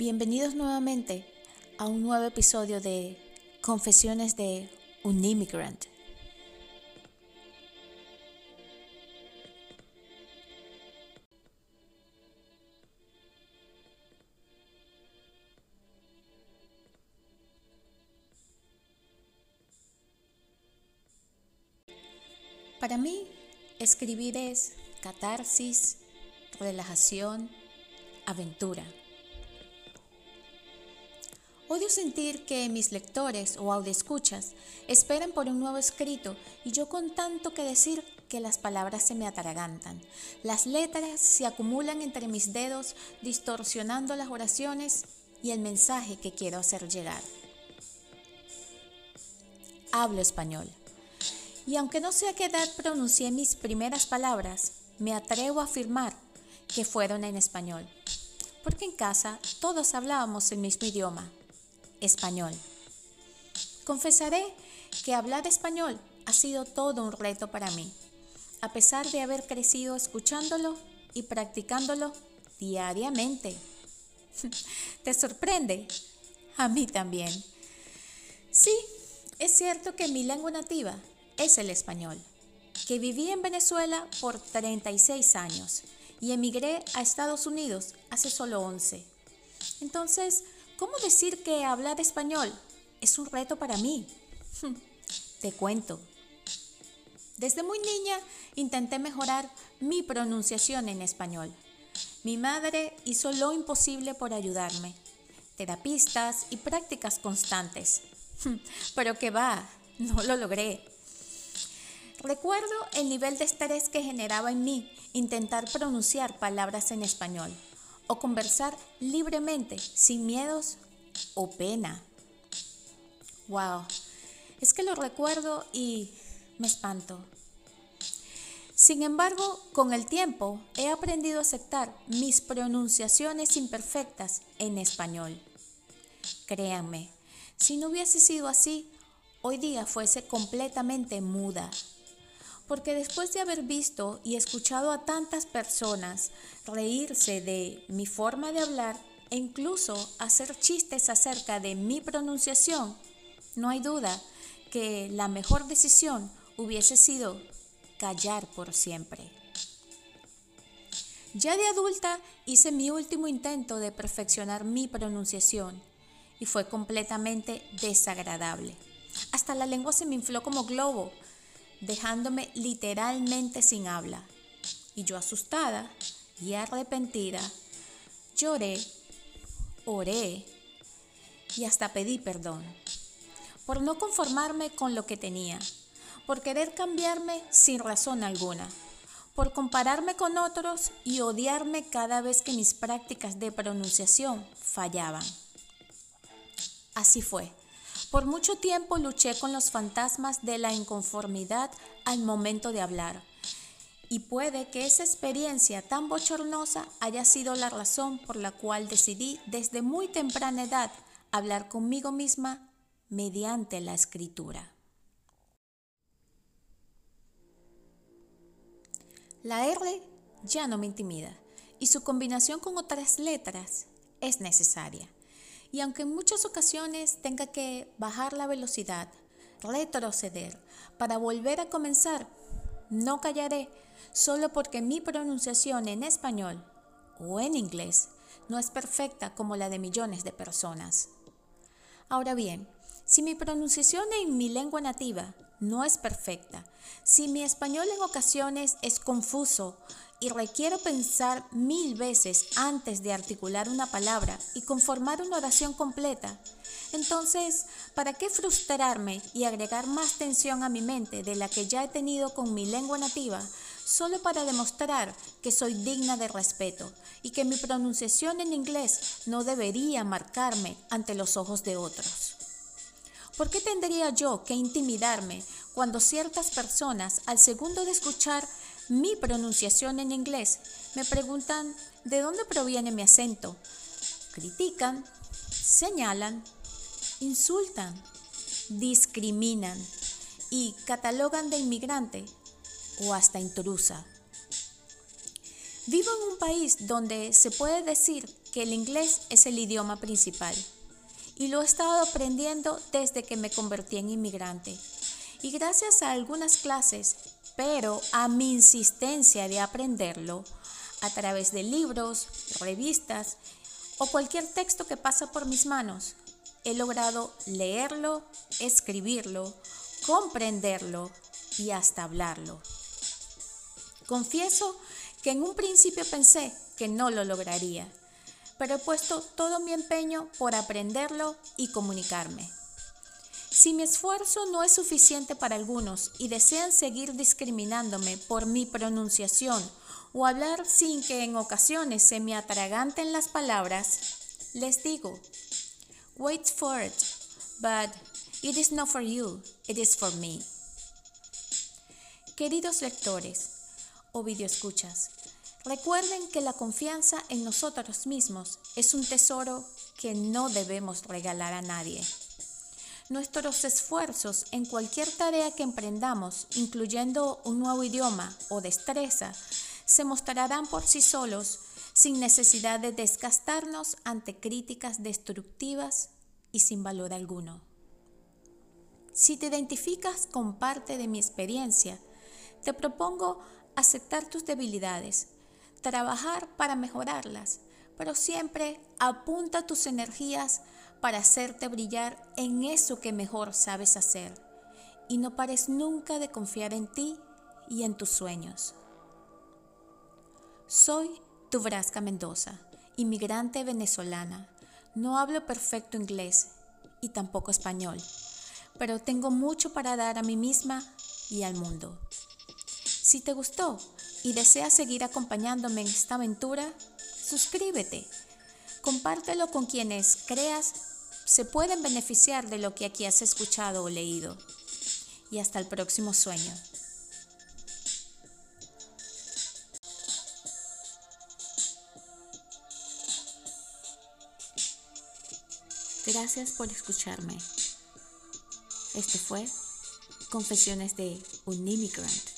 Bienvenidos nuevamente a un nuevo episodio de Confesiones de un Immigrant. Para mí, escribir es catarsis, relajación, aventura. Odio sentir que mis lectores o audioescuchas esperan por un nuevo escrito y yo con tanto que decir que las palabras se me atragantan. Las letras se acumulan entre mis dedos distorsionando las oraciones y el mensaje que quiero hacer llegar. Hablo español. Y aunque no sé a qué edad pronuncié mis primeras palabras, me atrevo a afirmar que fueron en español. Porque en casa todos hablábamos el mismo idioma, español. Confesaré que hablar español ha sido todo un reto para mí, a pesar de haber crecido escuchándolo y practicándolo diariamente. ¿Te sorprende? A mí también. Sí, es cierto que mi lengua nativa es el español, que viví en Venezuela por 36 años y emigré a Estados Unidos hace solo 11. Entonces, ¿Cómo decir que hablar español es un reto para mí? Te cuento. Desde muy niña intenté mejorar mi pronunciación en español. Mi madre hizo lo imposible por ayudarme. Terapistas y prácticas constantes. Pero que va, no lo logré. Recuerdo el nivel de estrés que generaba en mí intentar pronunciar palabras en español o conversar libremente, sin miedos o pena. Wow, es que lo recuerdo y me espanto. Sin embargo, con el tiempo he aprendido a aceptar mis pronunciaciones imperfectas en español. Créanme, si no hubiese sido así, hoy día fuese completamente muda porque después de haber visto y escuchado a tantas personas reírse de mi forma de hablar e incluso hacer chistes acerca de mi pronunciación, no hay duda que la mejor decisión hubiese sido callar por siempre. Ya de adulta hice mi último intento de perfeccionar mi pronunciación y fue completamente desagradable. Hasta la lengua se me infló como globo dejándome literalmente sin habla. Y yo asustada y arrepentida, lloré, oré y hasta pedí perdón por no conformarme con lo que tenía, por querer cambiarme sin razón alguna, por compararme con otros y odiarme cada vez que mis prácticas de pronunciación fallaban. Así fue. Por mucho tiempo luché con los fantasmas de la inconformidad al momento de hablar. Y puede que esa experiencia tan bochornosa haya sido la razón por la cual decidí desde muy temprana edad hablar conmigo misma mediante la escritura. La R ya no me intimida y su combinación con otras letras es necesaria y aunque en muchas ocasiones tenga que bajar la velocidad, retroceder para volver a comenzar, no callaré solo porque mi pronunciación en español o en inglés no es perfecta como la de millones de personas. Ahora bien, si mi pronunciación en mi lengua nativa no es perfecta, si mi español en ocasiones es confuso y requiero pensar mil veces antes de articular una palabra y conformar una oración completa, entonces, ¿para qué frustrarme y agregar más tensión a mi mente de la que ya he tenido con mi lengua nativa, solo para demostrar que soy digna de respeto y que mi pronunciación en inglés no debería marcarme ante los ojos de otros? ¿Por qué tendría yo que intimidarme cuando ciertas personas, al segundo de escuchar mi pronunciación en inglés, me preguntan de dónde proviene mi acento. Critican, señalan, insultan, discriminan y catalogan de inmigrante o hasta intrusa. Vivo en un país donde se puede decir que el inglés es el idioma principal y lo he estado aprendiendo desde que me convertí en inmigrante. Y gracias a algunas clases, pero a mi insistencia de aprenderlo a través de libros, revistas o cualquier texto que pasa por mis manos, he logrado leerlo, escribirlo, comprenderlo y hasta hablarlo. Confieso que en un principio pensé que no lo lograría, pero he puesto todo mi empeño por aprenderlo y comunicarme. Si mi esfuerzo no es suficiente para algunos y desean seguir discriminándome por mi pronunciación o hablar sin que en ocasiones se me atraganten las palabras, les digo, wait for it, but it is not for you, it is for me. Queridos lectores o videoescuchas, recuerden que la confianza en nosotros mismos es un tesoro que no debemos regalar a nadie. Nuestros esfuerzos en cualquier tarea que emprendamos, incluyendo un nuevo idioma o destreza, se mostrarán por sí solos sin necesidad de desgastarnos ante críticas destructivas y sin valor alguno. Si te identificas con parte de mi experiencia, te propongo aceptar tus debilidades, trabajar para mejorarlas, pero siempre apunta tus energías para hacerte brillar en eso que mejor sabes hacer y no pares nunca de confiar en ti y en tus sueños. Soy Tubrasca Mendoza, inmigrante venezolana. No hablo perfecto inglés y tampoco español, pero tengo mucho para dar a mí misma y al mundo. Si te gustó y deseas seguir acompañándome en esta aventura, suscríbete. Compártelo con quienes creas se pueden beneficiar de lo que aquí has escuchado o leído. Y hasta el próximo sueño. Gracias por escucharme. Este fue Confesiones de un Immigrant.